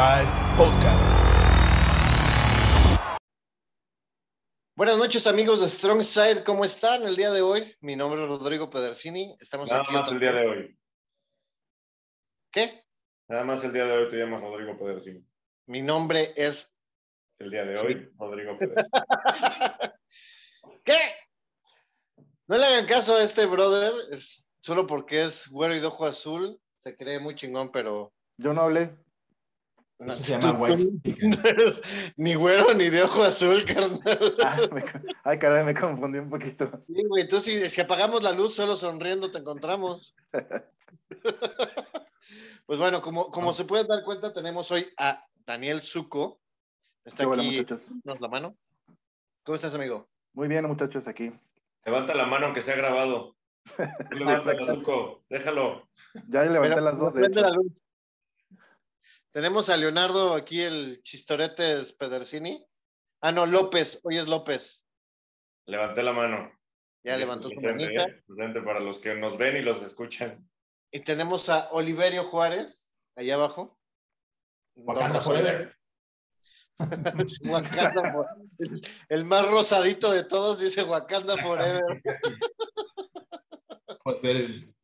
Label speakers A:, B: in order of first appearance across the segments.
A: Side Podcast.
B: Buenas noches amigos de Strong Side, ¿cómo están el día de hoy? Mi nombre es Rodrigo Pedersini, estamos
C: Nada
B: aquí.
C: más
B: otro-
C: el día de hoy.
B: ¿Qué?
C: Nada más el día de hoy te llamas Rodrigo Pedersini.
B: Mi nombre es...
C: El día de
B: Sí.
C: hoy, Rodrigo Pedersini.
B: ¿Qué? No le hagan caso a este brother, es solo porque es güero y de ojo azul, se cree muy chingón, pero...
D: Yo no hablé.
B: No,
E: Eso se llama white
B: no eres ni güero ni de ojo azul, carnal.
D: Ah, me Ay, caray, me confundí un poquito.
B: Sí, güey, tú si, si apagamos la luz, solo sonriendo te encontramos. pues bueno, como, como se pueden dar cuenta, tenemos hoy a Daniel Zuco. Está
D: Qué bueno,
B: aquí,
D: muchachos.
B: danos la mano. ¿Cómo estás, amigo?
D: Muy bien, muchachos, aquí.
C: Levanta la mano aunque sea grabado. No le gusta el azúcar, Déjalo.
D: Ya levanté
B: Pero-
D: las dos, de hecho.
B: la luz. Tenemos a Leonardo aquí, el Chistoretes Pedersini. Ah, no, López, hoy es López.
C: Levanté la mano.
B: Ya levantó su manita.
C: ¿eh? Presente para los que nos ven y los escuchan.
B: Y tenemos a Oliverio Juárez, allá abajo.
E: Wakanda Forever.
B: Wakanda for- el, más rosadito de todos dice Wakanda Forever.
E: Puede ser el-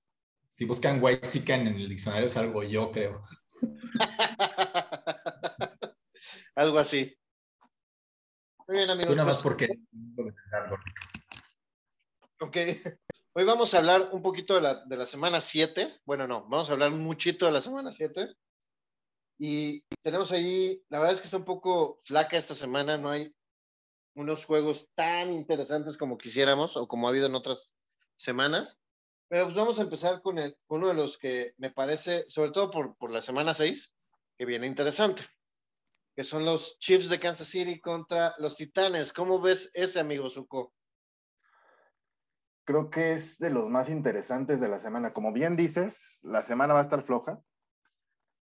E: si buscan White Sican en el diccionario es algo yo creo.
B: Algo así. Muy bien, amigos.
E: nada más porque
B: ok. Hoy vamos a hablar un poquito de la, de la semana 7. Bueno, no, vamos a hablar muchito de la semana 7. Y tenemos ahí, la verdad es que está un poco flaca esta semana, no hay unos juegos tan interesantes como quisiéramos o como ha habido en otras semanas. Pero pues vamos a empezar con, el, uno de los que me parece, sobre todo por, por la semana 6, que viene interesante, que son los Chiefs de Kansas City contra los Titanes. ¿Cómo ves ese, amigo Zuko?
D: Creo que es de los más interesantes de la semana. Como bien dices, la semana va a estar floja.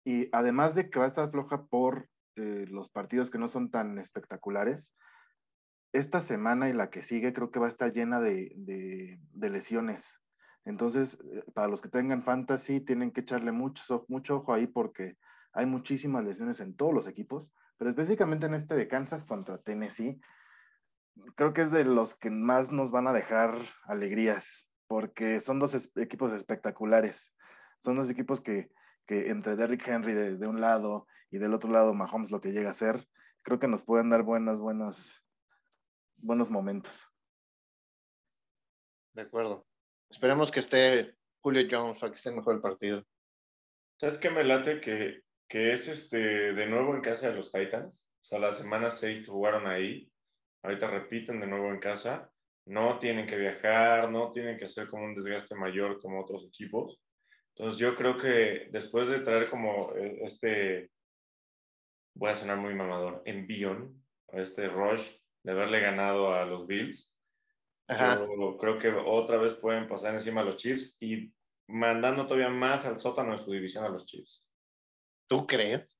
D: Y además de que va a estar floja por eh, los partidos que no son tan espectaculares, esta semana y la que sigue creo que va a estar llena de- de lesiones. Entonces, eh, para los que tengan fantasy, tienen que echarle mucho, mucho ojo ahí porque hay muchísimas lesiones en todos los equipos, pero específicamente en este de Kansas contra Tennessee, creo que es de los que más nos van a dejar alegrías, porque son dos equipos espectaculares. Son dos equipos que, que entre Derrick Henry de, de un lado y del otro lado Mahomes lo que llega a ser, creo que nos pueden dar buenos, buenos, buenos momentos.
B: De acuerdo. Esperemos que esté Julio Jones para que esté mejor el partido.
C: ¿Sabes qué me late? Que, que es este de nuevo en casa de los Titans. O sea, la semana 6 jugaron ahí. Ahorita repiten de nuevo en casa. No tienen que viajar, no tienen que hacer como un desgaste mayor como otros equipos. Entonces yo creo que después de traer como eh, este, voy a sonar muy mamador, envión, este rush de haberle ganado a los Bills,
B: Ajá.
C: yo creo que otra vez pueden pasar encima a los Chiefs y mandando todavía más al sótano de su división a los Chiefs.
B: ¿Tú crees?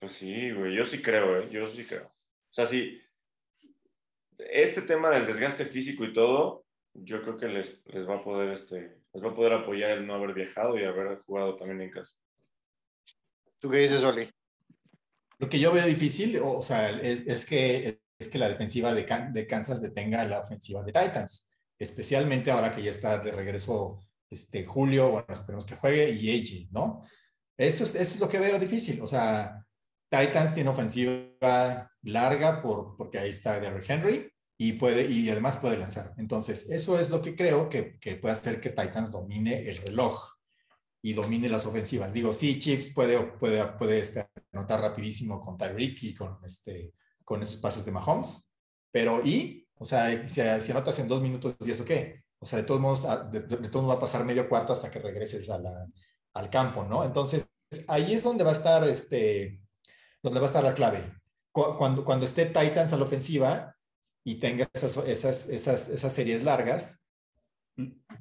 C: Pues sí, güey, yo sí creo, ¿eh? Yo sí creo. O sea, sí, este tema del desgaste físico y todo, yo creo que les, les va a poder, este, les va a poder apoyar el no haber viajado y haber jugado también en casa.
B: ¿Tú qué dices, Oli?
E: Lo que yo veo difícil, o, o sea, es, es que, es que la defensiva de, Kansas detenga la ofensiva de Titans, especialmente ahora que ya está de regreso este, Julio, bueno, esperemos que juegue, y AJ, ¿no? Eso es, eso es lo que veo difícil, o sea, Titans tiene ofensiva larga por, porque ahí está Derrick Henry y, puede, y además puede lanzar. Entonces, eso es lo que creo que, que puede hacer que Titans domine el reloj y domine las ofensivas. Digo, sí, Chiefs puede, puede, puede este, anotar rapidísimo con Tyreek y con, este, con esos pases de Mahomes, pero ¿y? O sea, si, si anotas en dos minutos, ¿y eso qué? O sea, de todos modos, a- de, de- de todos modos va a pasar medio cuarto hasta que regreses a la- al campo, ¿no? Entonces, ahí es donde va a estar, este, donde va a estar la clave. Cu- Cuando, cuando esté Titans a la ofensiva y tenga esas, esas, esas, esas series largas,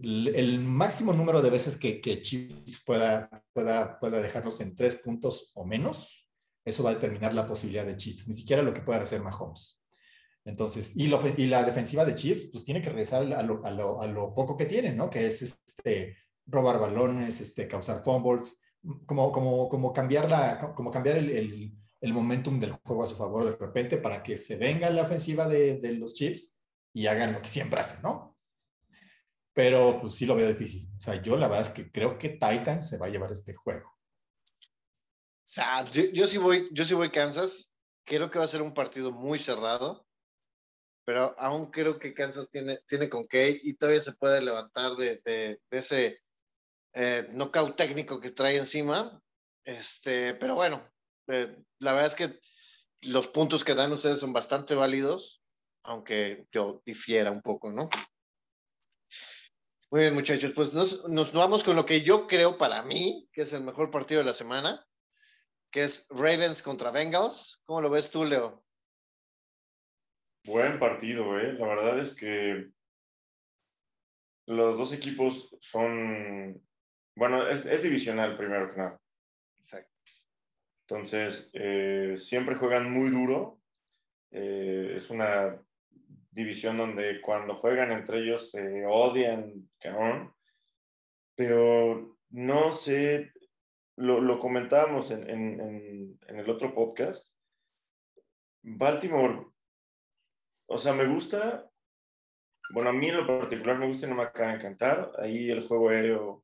E: el máximo número de veces que, que Chiefs pueda, pueda, pueda dejarnos en tres puntos o menos, eso va a determinar la posibilidad de Chiefs, ni siquiera lo que pueda hacer Mahomes. Entonces, y, la defensiva de Chiefs, pues tiene que regresar a lo, poco que tiene, ¿no? Que es este, robar balones, este, causar fumbles. como, cambiar, el, el, momentum del juego a su favor de repente para que se venga la ofensiva de, de los Chiefs y hagan lo que siempre hacen, ¿no? Pero pues sí lo veo difícil. O sea, yo la verdad es que creo que Titans se va a llevar este juego.
B: O sea, yo, yo, sí voy, yo sí voy Kansas. Creo que va a ser un partido muy cerrado, pero aún creo que Kansas tiene, tiene con qué y todavía se puede levantar de, de, de ese eh, knockout técnico que trae encima. Este, pero bueno, eh, la verdad es que los puntos que dan ustedes son bastante válidos, aunque yo difiera un poco, ¿no? Muy bien, muchachos, pues nos, nos vamos con lo que yo creo para mí, que es el mejor partido de la semana, que es Ravens contra Bengals. ¿Cómo lo ves tú, Leo?
C: Buen partido, ¿eh? La verdad es que los dos equipos son bueno, es, es, divisional primero que nada.
B: Exacto.
C: Entonces, eh, siempre juegan muy duro. Eh, es una división donde cuando juegan entre ellos se odian, cabrón. Pero no sé, lo, lo comentábamos en, en, en, el otro podcast. Baltimore, o sea, me gusta, bueno, a mí en lo particular me gusta y no me acaba de encantar. Ahí el juego aéreo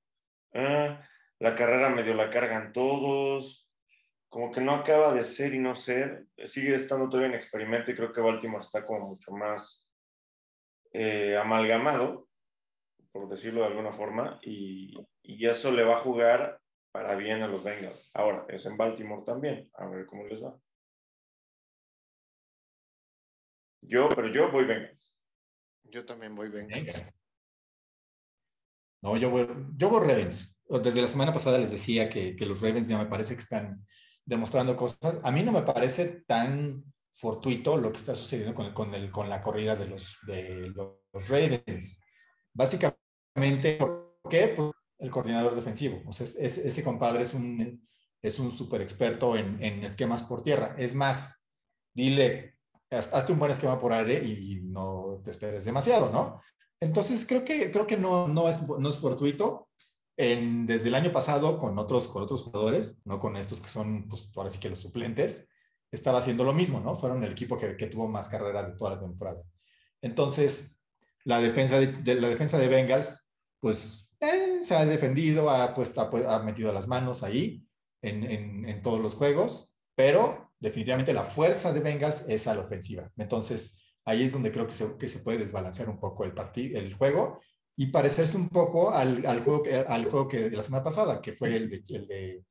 C: ah, la carrera medio la cargan todos, como que no acaba de ser y no ser, sigue estando todavía en experimento y creo que Baltimore está como mucho más eh, amalgamado, por decirlo de alguna forma, y, y, eso le va a jugar para bien a los Bengals. Ahora, es en Baltimore también, a ver cómo les va. Yo, pero yo voy Bengals.
B: Yo también voy Bengals. Bengals.
E: No, yo voy, yo voy Ravens. Desde la semana pasada les decía que, que, los Ravens ya me parece que están demostrando cosas. A mí no me parece tan fortuito lo que está sucediendo con, con, el, con la corrida de los, de los Ravens. Básicamente, ¿por qué? Pues el coordinador defensivo. O sea, es, es, ese compadre es un, es un súper experto en, en, esquemas por tierra. Es más, dile, hazte un buen esquema por aire y no te esperes demasiado, ¿no? Entonces, creo que, creo que no, no, es, no es fortuito. En, desde el año pasado, con otros, con otros jugadores, no con estos que son, pues, ahora sí que los suplentes, estaba haciendo lo mismo, ¿no? Fueron el equipo que, que tuvo más carrera de toda la temporada. Entonces, la defensa de, de la defensa de Bengals, pues, eh, se ha defendido, ha, pues, ha, ha, metido las manos ahí en, en, en todos los juegos, pero definitivamente la fuerza de Bengals es a la ofensiva. Entonces, ahí es donde creo que se, que se puede desbalancear un poco el, partido, el juego y parecerse un poco al, al, juego, al juego que de la semana pasada, que fue el de, el de,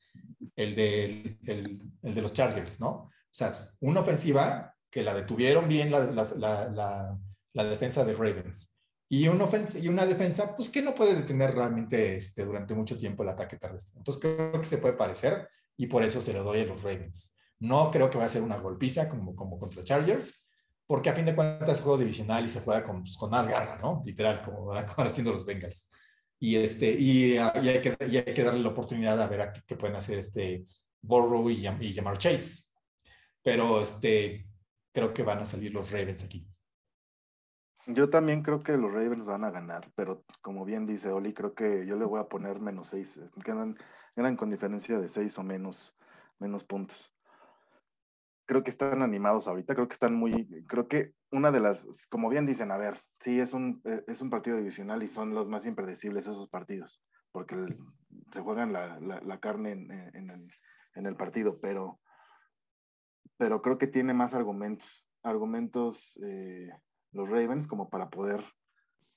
E: el de, el, el de los Chargers, ¿no? O sea, una ofensiva que la detuvieron bien la, la, la, la defensa de Ravens. Y una, ofensa, y una defensa, pues que no puede detener realmente este, durante mucho tiempo el ataque terrestre. Entonces creo que se puede parecer y por eso se lo doy a los Ravens. No creo que va a ser una golpiza como, como contra Chargers, porque a fin de cuentas es juego divisional y se juega con, pues, con más garra, ¿no? Literal, como van haciendo los Bengals. Y, este, y, y, hay que, y hay que darle la oportunidad a ver a qué, qué pueden hacer este Burrow y, y Jamar Chase. Pero este, creo que van a salir los Ravens aquí.
D: Yo también creo que los Ravens van a ganar, pero como bien dice Oli, creo que yo le voy a poner menos seis. Ganan, ganan con diferencia de seis o menos, menos puntos creo que están animados ahorita, creo que están muy, creo que una de las, como bien dicen, a ver, sí, es un, eh, es un partido divisional y son los más impredecibles esos partidos, porque se juegan la, la, la carne en, en, el, en, el, partido, pero, pero creo que tiene más argumentos, argumentos eh, los Ravens como para poder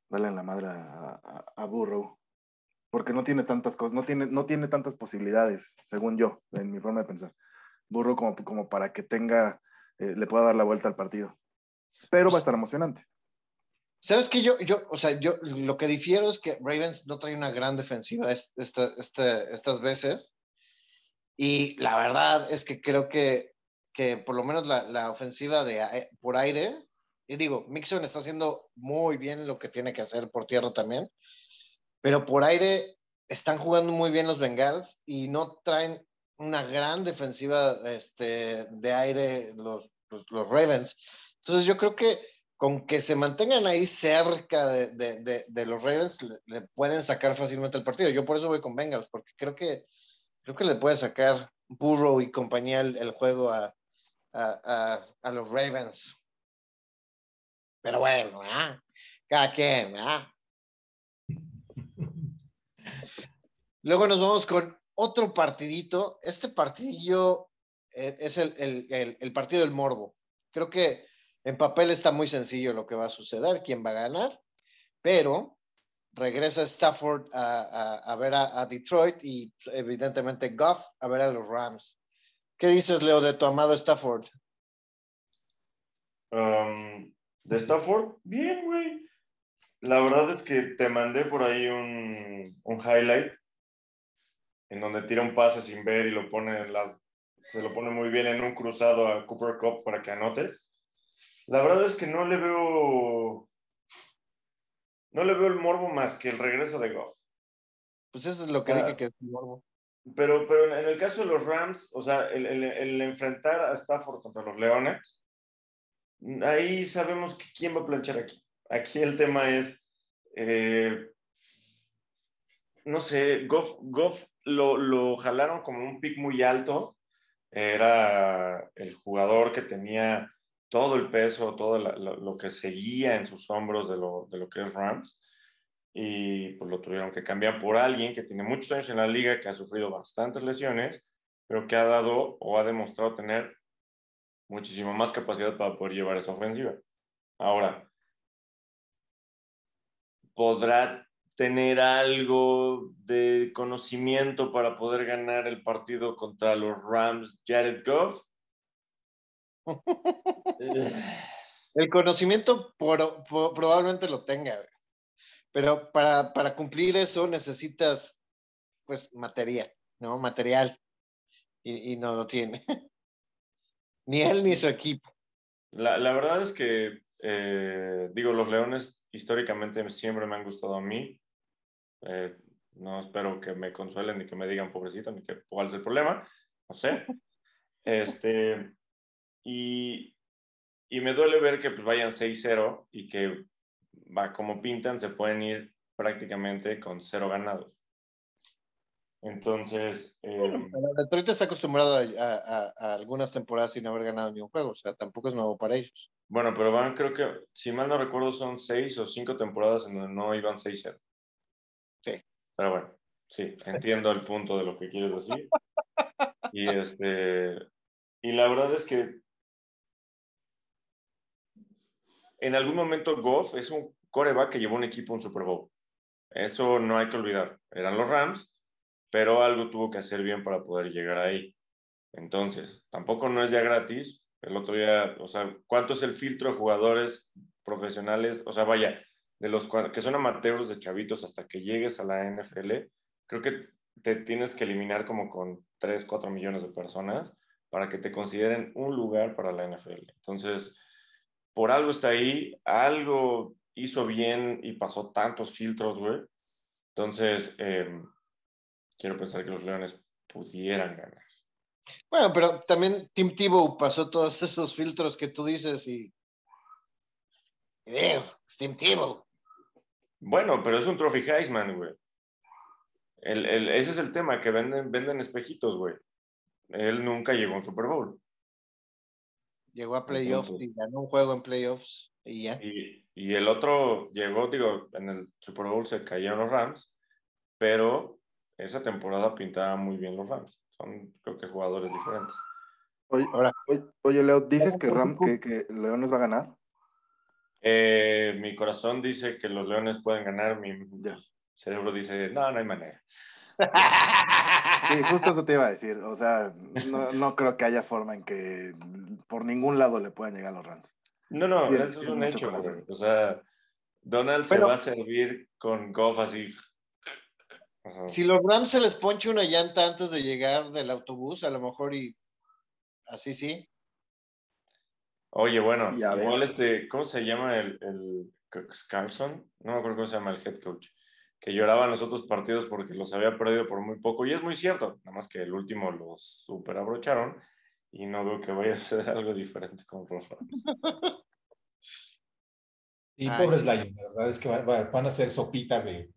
D: darle en la madre a, a, Burrow, porque no tiene tantas cosas, no tiene, no tiene tantas posibilidades, según yo, en mi forma de pensar. Burro como, como para que tenga, eh, le pueda dar la vuelta al partido. Pero va a estar emocionante.
B: ¿Sabes que yo, yo, o sea, yo lo que difiero es que Ravens no trae una gran defensiva esta, esta, estas veces. Y la verdad es que creo que, que por lo menos la, la ofensiva de eh, por aire, y digo, Mixon está haciendo muy bien lo que tiene que hacer por tierra también, pero por aire están jugando muy bien los Bengals y no traen una gran defensiva este, de aire los, los, los, Ravens. Entonces yo creo que con que se mantengan ahí cerca de, de, de, los Ravens, le, pueden sacar fácilmente el partido. Yo por eso voy con Bengals, porque creo que Creo que le puede sacar Burrow y compañía el, juego a, a, los Ravens. Pero bueno, cada quien. Luego nos vamos con otro partidito. Este partidillo eh, es el, partido del morbo. Creo que en papel está muy sencillo lo que va a suceder, quién va a ganar, pero regresa Stafford a, ver a, Detroit y evidentemente Goff a ver a los Rams. ¿Qué dices, Leo, de tu amado Stafford?
C: Um, de Stafford, bien, güey. La verdad es que te mandé por ahí un, un highlight en donde tira un pase sin ver y lo pone las, se lo pone muy bien en un cruzado a Cooper Cup para que anote. La verdad es que no le veo no le veo el morbo más que el regreso de Goff.
B: Pues eso es lo que dije que es el morbo.
C: Pero, pero en el caso de los Rams, o sea, el, el, enfrentar a Stafford contra los Leones, ahí sabemos que quién va a planchar aquí. Aquí el tema es, eh, no sé, Goff, Goff lo, lo, jalaron como un pick muy alto. Era el jugador que tenía todo el peso, todo lo, que seguía en sus hombros de lo, de lo que es Rams. Y pues lo tuvieron que cambiar por alguien que tiene muchos años en la liga, que ha sufrido bastantes lesiones, pero que ha dado o ha demostrado tener muchísimo más capacidad para poder llevar esa ofensiva. Ahora, podrá tener algo de conocimiento para poder ganar el partido contra los Rams Jared Goff.
B: el conocimiento probablemente lo tenga, pero para, para, cumplir eso necesitas pues materia, ¿no? Material. Y, no lo tiene. ni él ni su equipo.
C: La, la verdad es que, eh, digo, los Leones históricamente siempre me han gustado a mí. Eh, no espero que me consuelen ni que me digan pobrecito, ni que cuál es el problema. No sé. Este, y, y me duele ver que pues, vayan 6-0 y que va como pintan, se pueden ir prácticamente con cero ganados. Entonces. Eh,
B: Detroit está acostumbrado a, a, algunas temporadas sin haber ganado ni un juego, o sea, tampoco es nuevo para ellos.
C: Bueno, pero van, creo que, si mal no recuerdo, son seis o cinco temporadas en donde no iban 6-0.
B: Sí.
C: Pero bueno, sí, entiendo el punto de lo que quieres decir. Y este. Y la verdad es que en algún momento Goff es un coreback que llevó un equipo a un Super Bowl. Eso no hay que olvidar. Eran los Rams, pero algo tuvo que hacer bien para poder llegar ahí. Entonces, tampoco no es ya gratis. El otro día, o sea, ¿cuánto es el filtro de jugadores profesionales? O sea, vaya, de los que son amateurs de chavitos hasta que llegues a la NFL, creo que te tienes que eliminar como con 3, 4 millones de personas para que te consideren un lugar para la NFL. Entonces, por algo está ahí, algo hizo bien y pasó tantos filtros, güey. Entonces, em, quiero pensar que los Leones pudieran ganar.
B: Bueno, pero también Tim Tebow pasó todos esos filtros que tú dices y... es Tim Tebow.
C: Bueno, pero es un Trophy Heisman, güey. ese es el tema, que venden, venden espejitos, güey. Él nunca llegó a un Super Bowl.
B: Llegó a playoffs y ganó un juego en playoffs y ya.
C: Y, y, el otro llegó, digo, en el Super Bowl se cayeron los Rams, pero esa temporada pintaba muy bien los Rams. Son, creo que, jugadores diferentes.
D: Oye, Ahora, oye, Leo, ¿dices que, Ram, que, que Leones va a ganar?
C: Eh, mi corazón dice que los Leones pueden ganar, mi cerebro dice, no, no hay manera.
D: Sí, justo eso te iba a decir. O sea, no, no, creo que haya forma en que por ningún lado le puedan llegar los Rams.
C: No, no, eso es un hecho. O sea, Donald se va a servir con Goff así.
B: Si los Rams se les ponche una llanta antes de llegar del autobús, a lo mejor y así sí.
C: Oye, bueno, igual este, ¿cómo se llama el, el Scarson? No me acuerdo cómo se llama el head coach que lloraba en los otros partidos porque los había perdido por muy poco. Y es muy cierto, nada más que el último los super abrocharon y no veo que vaya a ser algo diferente con los Rams.
E: Y pobres Lions, la verdad es que van a ser sopita de,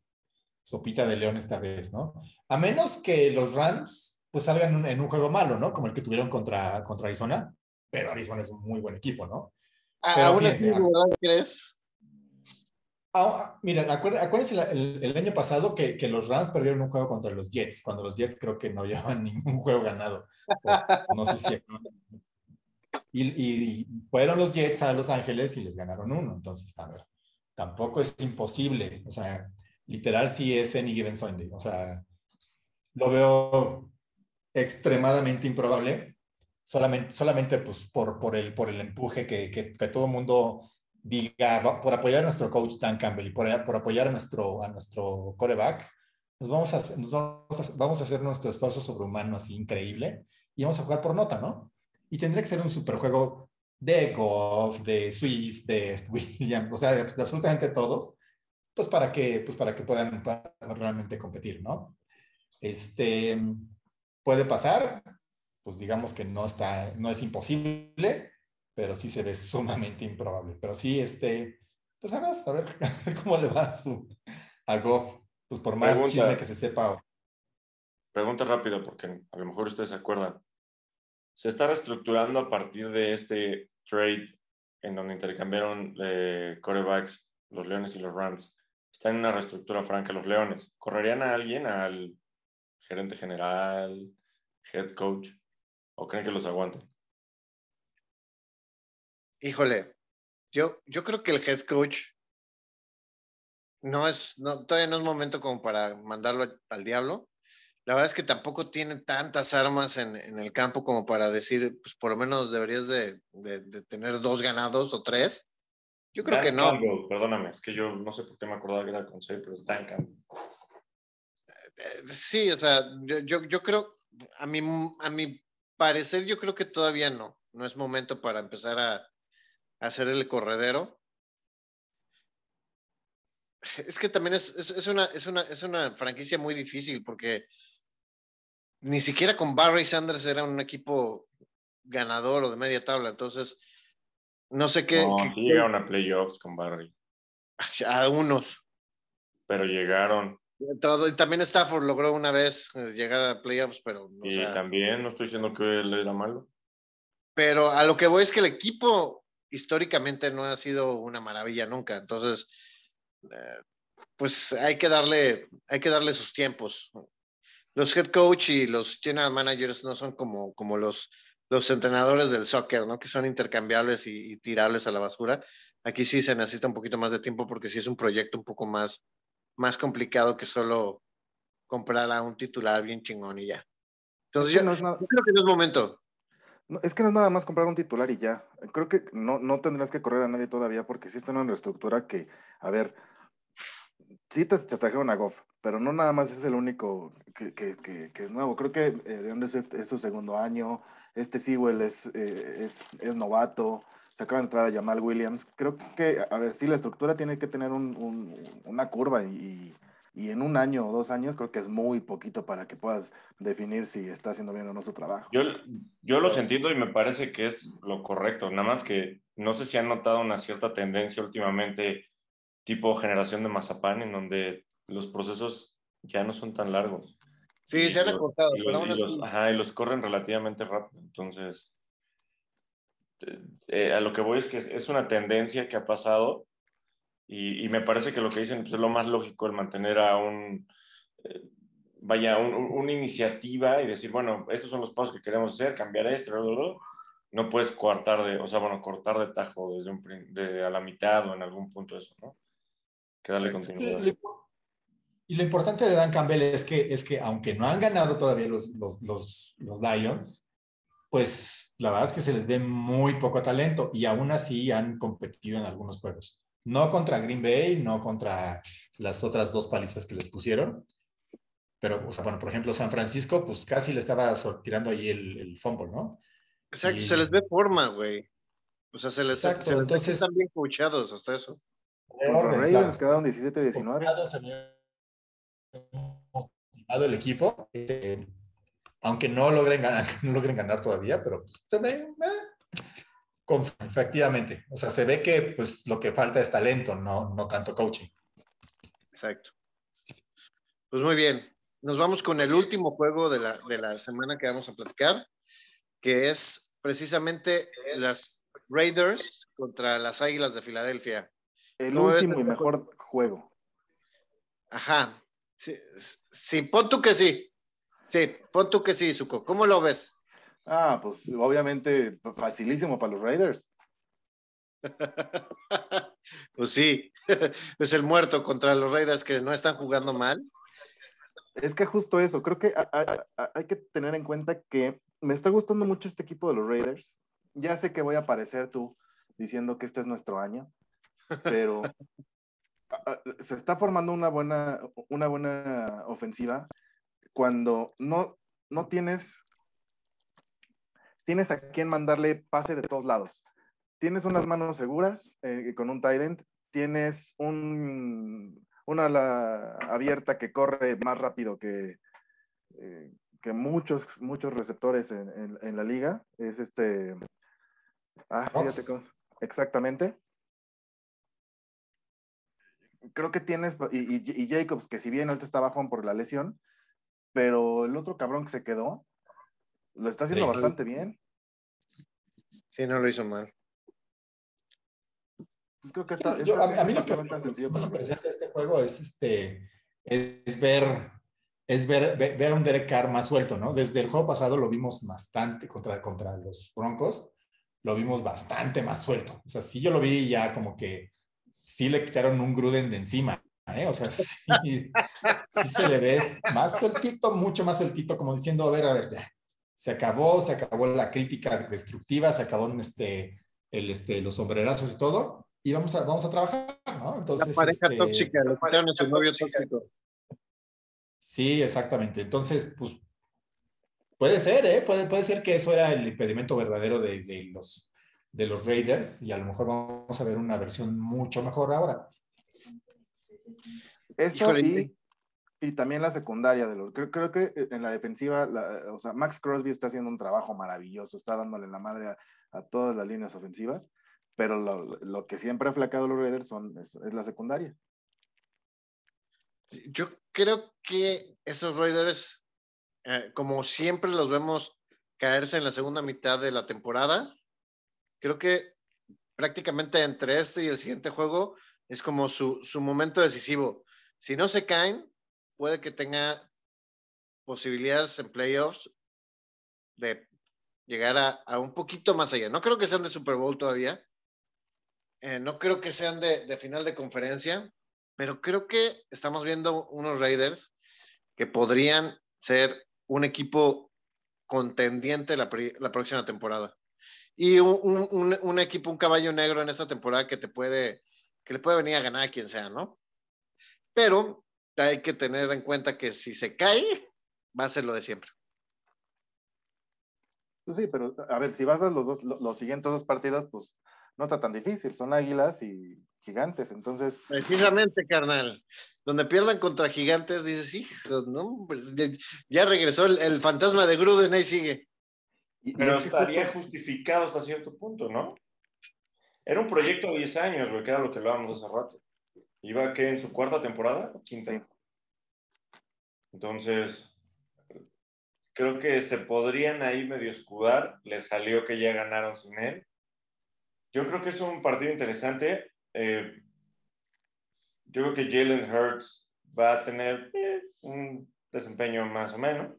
E: sopita de león esta vez, ¿no? A menos que los Rams pues salgan en un juego malo, ¿no? Como el que tuvieron contra, contra Arizona, pero Arizona es un muy buen equipo, ¿no?
B: Pero ¿Aún así, ¿verdad crees?
E: Ah, mira, acuérdense el, año pasado que, que, los Rams perdieron un juego contra los Jets, cuando los Jets creo que no llevaban ningún juego ganado. no sé si. Y, y, fueron los Jets a Los Ángeles y les ganaron uno. Entonces, a ver, tampoco es imposible. O sea, literal sí es any given Sunday. O sea, lo veo extremadamente improbable. Solamente, solamente pues, por, por, el, por el empuje que, que, que todo mundo diga, por apoyar a nuestro coach Dan Campbell y por, por apoyar a nuestro, a nuestro coreback, nos vamos, a, nos vamos, a, vamos a hacer nuestro esfuerzo sobrehumano así increíble y vamos a jugar por nota, ¿no? Y tendría que ser un superjuego de Goff, de Swift, de Williams, o sea, de, absolutamente todos, pues para que, pues para que puedan, realmente competir, ¿no? Este, puede pasar, pues digamos que no está, no es imposible, pero sí se ve sumamente improbable. Pero sí, este, pues además, a ver, cómo le va a, su, a Goff, pues por más chisme que se sepa.
C: Pregunta rápido, porque a lo mejor ustedes se acuerdan. Se está reestructurando a partir de este trade en donde intercambiaron eh, corebacks los Leones y los Rams. Está en una reestructura franca los Leones. ¿Correrían a alguien, al gerente general, head coach? ¿O creen que los aguanten?
B: Híjole, yo, yo creo que el head coach no es, no, todavía no es momento como para mandarlo al diablo. La verdad es que tampoco tiene tantas armas en, en el campo como para decir, pues por lo menos deberías de, de, tener dos ganados o tres. Yo creo que no.
C: perdóname, es que yo no sé por qué me acordaba que era el consejo, pero es Dan Campbell.
B: Eh, sí, o sea, yo, yo, yo creo, a mi, a mi parecer, yo creo que todavía no. No es momento para empezar a, hacer el corredero. Es que también es, es, una, es, una, es una franquicia muy difícil porque ni siquiera con Barry Sanders era un equipo ganador o de media tabla. Entonces, no sé qué.
C: No, llegaron a playoffs con Barry.
B: A unos.
C: Pero llegaron.
B: Todo, y también Stafford logró una vez eh, llegar a playoffs, pero.
C: Y también, no estoy diciendo que él era malo.
B: Pero a lo que voy es que el equipo históricamente no ha sido una maravilla nunca. Entonces, eh, pues hay que darle, hay que darle sus tiempos. Los head coach y los general managers no son como, como los, los entrenadores del soccer, ¿no? Que son intercambiables y, tirables a la basura. Aquí sí se necesita un poquito más de tiempo porque sí es un proyecto un poco más, más complicado que solo comprar a un titular bien chingón y ya. Entonces, yo, yo creo que no es momento
D: es que no es nada más comprar un titular y ya. Creo que no, no tendrás que correr a nadie todavía porque sí está en una estructura que, a ver, sí te, trajeron a Goff, pero no nada más es el único que, que, que, es nuevo. Creo que eh, de dónde es, su segundo año. Este Sewell es, eh, es, es, novato. Se acaba de entrar a Jamal Williams. Creo que, a ver, sí, la estructura tiene que tener un, un, una curva y, y en un año o dos años creo que es muy poquito para que puedas definir si está haciendo bien o no su trabajo.
C: Yo, yo lo entiendo y me parece que es lo correcto, nada más que no sé si han notado una cierta tendencia últimamente tipo generación de mazapán en donde los procesos ya no son tan largos.
B: Sí, se han acortado.
C: Y, los, ajá, y los corren relativamente rápido. Entonces, eh, eh, a lo que voy es que es una tendencia que ha pasado y, me parece que lo que dicen pues, es lo más lógico el mantener a un, eh, vaya, una iniciativa y decir, bueno, estos son los pasos que queremos hacer, cambiar esto, no puedes cortar de, o sea, bueno, cortar de tajo desde un, de, a la mitad o en algún punto de eso, ¿no? Que darle continuidad.
E: Y lo importante de Dan Campbell es que, es que aunque no han ganado todavía los, los, los, los Lions, pues la verdad es que se les ve muy poco talento y aún así han competido en algunos juegos. No contra Green Bay, no contra las otras dos palizas que les pusieron. Pero, o sea, bueno, por ejemplo, San Francisco, pues casi le estaba tirando ahí el, el fumble, ¿no?
B: Exacto, se les ve forma, güey. O sea, se les, Exacto, se entonces, están bien coachados hasta eso.
D: Contra Ravens quedaron 17-19.
E: El equipo, eh, aunque no logren ganar, no logren ganar todavía, pero pues, también, eh, efectivamente. O sea, se ve que pues lo que falta es talento, no, no tanto coaching.
B: Exacto. Pues muy bien. nos vamos con el último juego de la, de la semana que vamos a platicar, que es precisamente las Raiders contra las Águilas de Filadelfia.
D: El último y mejor juego.
B: Ajá. Sí, sí, pon tú que sí. Sí, pon tú que sí, Zuko. ¿Cómo lo ves?
D: Ah, pues obviamente facilísimo para los Raiders.
B: pues sí, es el muerto contra los Raiders que no están jugando mal.
D: Es que justo eso, creo que hay, que tener en cuenta que me está gustando mucho este equipo de los Raiders. Ya sé que voy a aparecer tú diciendo que este es nuestro año, pero se está formando una buena, una buena ofensiva cuando no, no tienes, tienes a quien mandarle pase de todos lados. Tienes unas manos seguras eh, con un tight end, tienes un, una ala abierta que corre más rápido que, eh, que muchos, muchos receptores en, en, la liga. Es este... Ah, sí, exactamente creo que tienes, y, y, Jacobs, que si bien ahorita está bajo por la lesión, pero el otro cabrón que se quedó, lo está haciendo bastante bien.
B: Sí, no lo hizo mal.
E: Creo que está, a, mí lo que más interesante de este juego es este es ver es ver, ver, a un Derek Carr más suelto, ¿no? Desde el juego pasado lo vimos bastante contra, contra los Broncos, lo vimos bastante más suelto. O sea, sí yo lo vi ya como que sí le quitaron un Gruden de encima, ¿eh? O sea, sí, sí se le ve más sueltito, mucho más sueltito, como diciendo, a ver, a ver, ya, se acabó, se acabó la crítica destructiva, se acabó este, el, este, los sombrerazos y todo, y vamos a, vamos a trabajar, ¿no? Entonces,
B: la pareja este, tóxica, lo quitaron a su novio tóxico.
E: Sí, exactamente. Entonces, pues, puede ser, ¿eh? Puede, puede ser que eso era el impedimento verdadero de, de los de los Raiders y a lo mejor vamos a ver una versión mucho mejor ahora.
D: Eso y, y, también la secundaria de los. Creo, creo que en la defensiva, o sea, Max Crosby está haciendo un trabajo maravilloso, está dándole la madre a, todas las líneas ofensivas, pero lo, lo, que siempre ha flacado los Raiders son, es, la secundaria.
B: Yo creo que esos Raiders, eh, como siempre los vemos caerse en la segunda mitad de la temporada, creo que prácticamente entre este y el siguiente juego es como su, momento decisivo. Si no se caen, puede que tenga posibilidades en playoffs de llegar a, un poquito más allá. No creo que sean de Super Bowl todavía. Eh, no creo que sean de, final de conferencia, pero creo que estamos viendo unos Raiders que podrían ser un equipo contendiente la próxima temporada y un, equipo, un caballo negro en esta temporada que te puede, que le puede venir a ganar a quien sea, ¿no? Pero hay que tener en cuenta que si se cae, va a ser lo de siempre.
D: Pues sí, pero a ver, si vas a los dos, los siguientes dos partidos, pues no está tan difícil, son águilas y gigantes, entonces.
B: Precisamente, carnal. Donde pierdan contra gigantes, dices, hijo, no, ya regresó el, el fantasma de Gruden, ahí sigue.
C: Pero estaría justificado hasta cierto punto, ¿no? Era un proyecto de 10 años, güey, que era lo que hablábamos hace rato. Iba que en su cuarta temporada, quinta. Entonces, creo que se podrían ahí medio escudar. Le salió que ya ganaron sin él. Yo creo que es un partido interesante. Eh, yo creo que Jalen Hurts va a tener eh, un desempeño más o menos.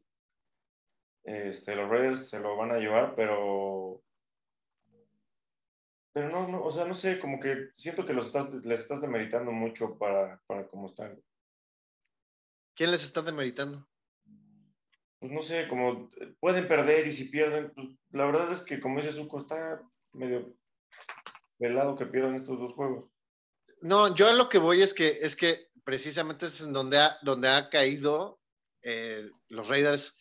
C: Este, los Raiders se lo van a llevar, pero. Pero no, no, o sea, no sé, como que siento que los estás, les estás demeritando mucho para, para cómo están.
B: ¿Quién les está demeritando?
C: Pues no sé, como pueden perder y si pierden, pues la verdad es que como dice Zuko, está medio velado que pierdan estos dos juegos.
B: No, yo a lo que voy es que es que precisamente es en donde ha, donde ha caído eh, los Raiders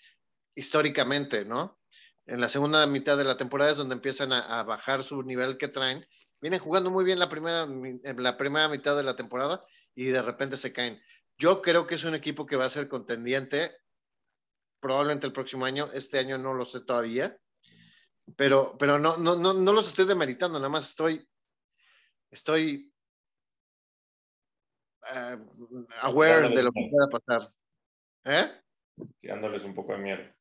B: históricamente, ¿no? En la segunda mitad de la temporada es donde empiezan a, bajar su nivel que traen. Vienen jugando muy bien la primera, en la primera mitad de la temporada y de repente se caen. Yo creo que es un equipo que va a ser contendiente probablemente el próximo año. Este año no lo sé todavía. Pero, pero no, no, no, no los estoy demeritando, nada más estoy, estoy uh, aware de lo que pueda pasar. ¿Eh?
C: tirándoles un poco de mierda.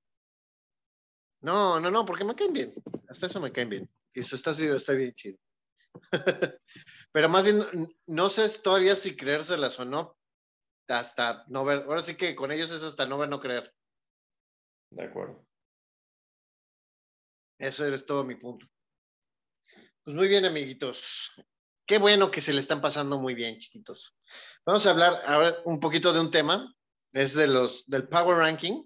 B: No, no, no, porque me caen bien. Hasta eso me caen bien. Y su está bien chido. Pero más bien, no sé todavía si creérselas o no. Hasta no ver. Ahora sí que con ellos es hasta no ver, no creer.
C: De acuerdo.
B: Eso es todo mi punto. Pues muy bien, amiguitos. Qué bueno que se le están pasando muy bien, chiquitos. Vamos a hablar ahora un poquito de un tema. Es de los del Power Ranking.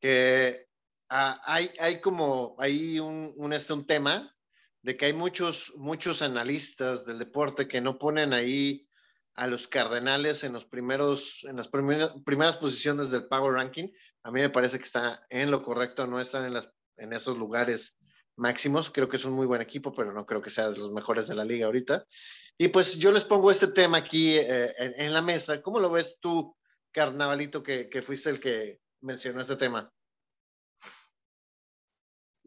B: Que ah, hay, como un, este, un tema de que hay muchos, muchos analistas del deporte que no ponen ahí a los Cardenales en los primeros, en las primeras, posiciones del Power Ranking. A mí me parece que está en lo correcto, no están en, esos lugares máximos. Creo que es un muy buen equipo, pero no creo que sea de los mejores de la liga ahorita. Y pues yo les pongo este tema aquí eh, en, la mesa. ¿Cómo lo ves tú, Carnavalito, que fuiste el que mencionó este tema?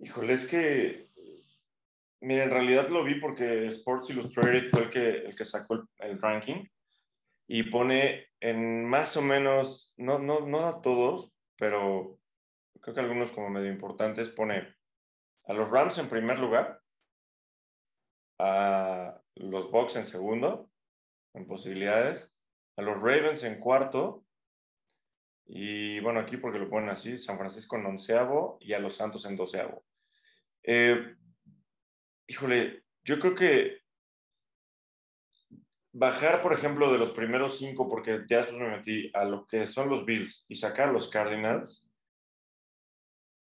C: Híjole, es que Mira, en realidad lo vi porque Sports Illustrated fue el que, el que sacó el, ranking y pone en más o menos, no, no, no a todos, pero creo que algunos como medio importantes, pone a los Rams en primer lugar, a los Bucks en segundo, en posibilidades, a los Ravens en cuarto, y bueno, aquí porque lo ponen así, San Francisco en onceavo y a los Santos en doceavo. Eh, híjole, yo creo que bajar, por ejemplo, de los primeros cinco, porque ya después me metí a lo que son los Bills y sacar los Cardinals,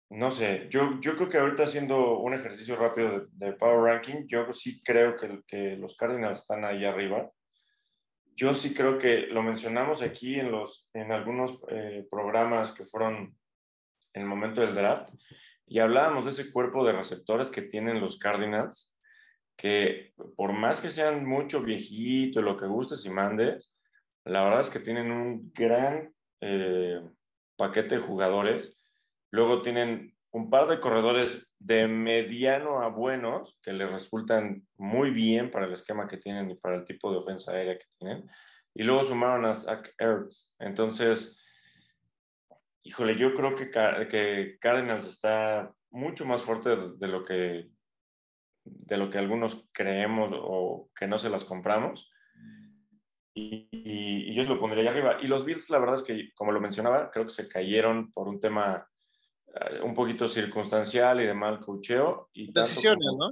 C: no sé, yo, yo creo que ahorita haciendo un ejercicio rápido de, Power Ranking, yo sí creo que, que, los Cardinals están ahí arriba. Yo sí creo que lo mencionamos aquí en, los, en algunos eh, programas que fueron en el momento del draft. Y hablábamos de ese cuerpo de receptores que tienen los Cardinals, que por más que sean mucho viejito, lo que gustes y mandes, la verdad es que tienen un gran eh, paquete de jugadores. Luego tienen un par de corredores de mediano a buenos que les resultan muy bien para el esquema que tienen y para el tipo de ofensa aérea que tienen. Y luego sumaron a Zach Ertz. Entonces, híjole, yo creo que, que Cardinals está mucho más fuerte de, lo que de lo que algunos creemos o que no se las compramos. Y, y, yo se lo pondría ahí arriba. Y los Bills, la verdad es que, como lo mencionaba, creo que se cayeron por un tema uh, un poquito circunstancial y de mal cocheo. Y
B: Decisiones, ¿no?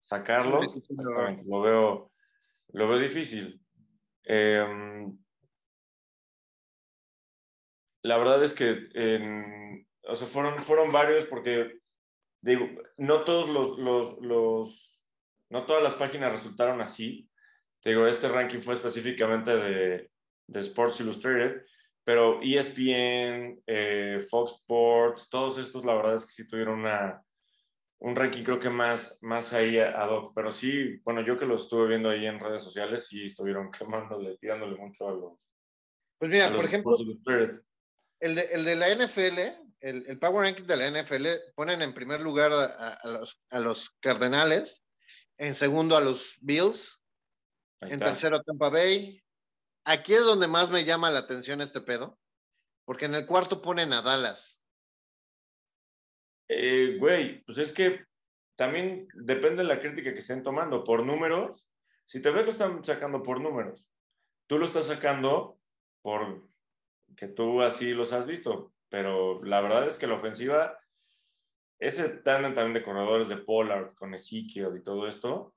C: Sacarlos, lo veo, lo veo difícil. Eh, la verdad es que en, o sea, fueron, fueron varios porque, digo, no todos los, los, los, no todas las páginas resultaron así. Te digo, este ranking fue específicamente de, de Sports Illustrated, pero ESPN, eh, Fox Sports, todos estos, la verdad es que sí tuvieron una, un ranking creo que más, más ahí ad hoc, pero sí, bueno, yo que lo estuve viendo ahí en redes sociales, sí estuvieron quemándole, tirándole mucho a los.
B: Pues mira, por ejemplo, el de, el de la NFL, el, el, Power Ranking de la NFL, ponen en primer lugar a, a, los, a los, Cardenales, en segundo a los Bills, en tercero a Tampa Bay. Aquí es donde más me llama la atención este pedo, porque en el cuarto ponen a Dallas.
C: Eh, güey, pues es que también depende de la crítica que estén tomando. Por números, si te ves lo están sacando por números, tú lo estás sacando por que tú así los has visto, pero la verdad es que la ofensiva, ese tándem también de corredores de Pollard con Ezekiel y todo esto,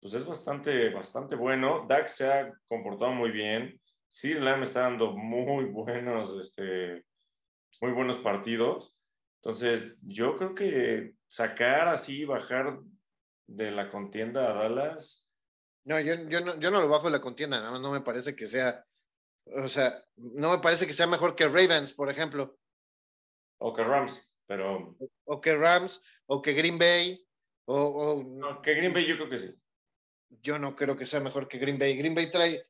C: pues es bastante, bastante bueno. Dax se ha comportado muy bien. Sir Lamb está dando muy buenos, este, muy buenos partidos. Entonces, yo creo que sacar así, bajar de la contienda a Dallas.
B: No, yo, yo, no, yo no lo bajo de la contienda, nada más no me parece que sea o sea, no me parece que sea mejor que Ravens, por ejemplo.
C: O que Rams, pero.
B: O que Rams, o que Green Bay, o. o...
C: No, que Green Bay yo creo que sí.
B: Yo no creo que sea mejor que Green Bay. Green Bay trae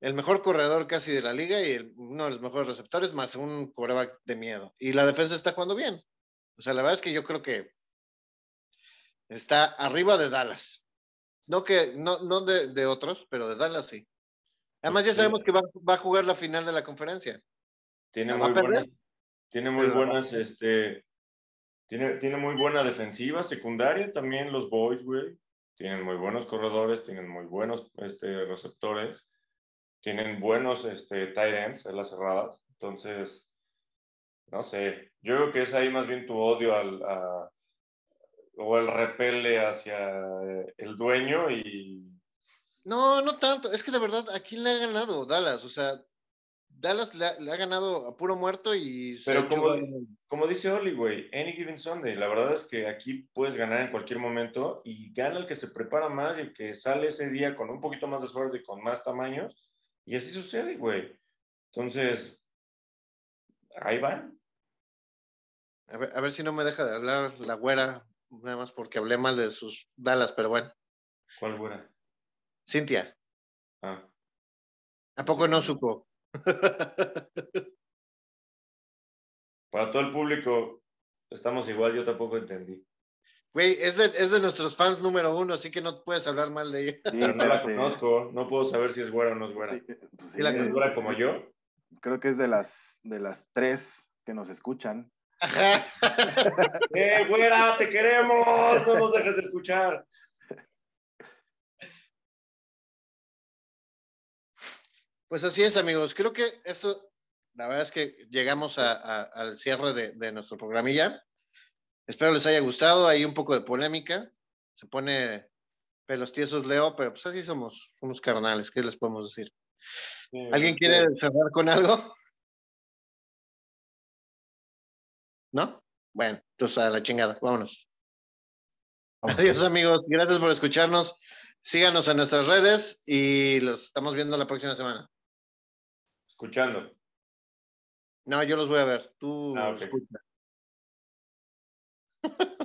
B: el mejor corredor casi de la liga y el, uno de los mejores receptores, más un coreback de miedo. Y la defensa está jugando bien. O sea, la verdad es que yo creo que está arriba de Dallas. No que, no, no de, de otros, pero de Dallas sí. Además, ya sabemos que va, va, a jugar la final de la conferencia.
C: Tiene muy buena, Tiene muy
B: Pero-
C: buenas, este, tiene, tiene muy buena defensiva secundaria también los Boys, güey. Tienen muy buenos corredores, tienen muy buenos este, receptores, tienen buenos este, tight ends en las cerradas. Entonces, no sé, yo creo que es ahí más bien tu odio al, a- o el repele hacia el dueño y
B: No, no tanto. Es que de verdad, ¿a quién le ha ganado Dallas? O sea, Dallas le ha, le ha ganado a puro muerto y se
C: Pero como- como dice Oli, güey, any given Sunday, la verdad es que aquí puedes ganar en cualquier momento y gana el que se prepara más y el que sale ese día con un poquito más de suerte y con más tamaños. Y así sucede, güey. Entonces, ahí van.
B: A ver, a ver si no me deja de hablar la güera, nada más porque hablé mal de sus Dallas, pero bueno.
C: ¿Cuál buena?
B: Cintia,
C: Ah,
B: ¿a poco no supo?
C: para todo el público, estamos igual, yo tampoco entendí.
B: Güey, es de, es de nuestros fans número uno, así que no puedes hablar mal de ella.
D: Sí,
C: Pero no la conozco, no puedo saber si es güera o no es güera.
D: Sí, pues
B: Sí la
C: ¿Es güera como yo?
D: Creo que es de las, de las tres que nos escuchan.
B: Ajá.
C: ¡Eh, güera, te queremos! No nos dejes de escuchar.
B: Pues así es, amigos. Creo que esto, la verdad es que llegamos a- a- al cierre de, de nuestro programilla. Espero les haya gustado. Hay un poco de polémica. Se pone pelos tiesos, Leo, pero pues así somos, unos carnales. ¿Qué les podemos decir?
C: Sí,
B: ¿Alguien
C: es
B: quiere cerrar con algo? ¿No? Bueno, entonces a la chingada. Vámonos. Adiós, amigos. Gracias por escucharnos. Síganos en nuestras redes y los estamos viendo la próxima semana.
C: Escuchando.
B: No, yo los voy a ver. Tú
C: Ah, ok.
B: escucha.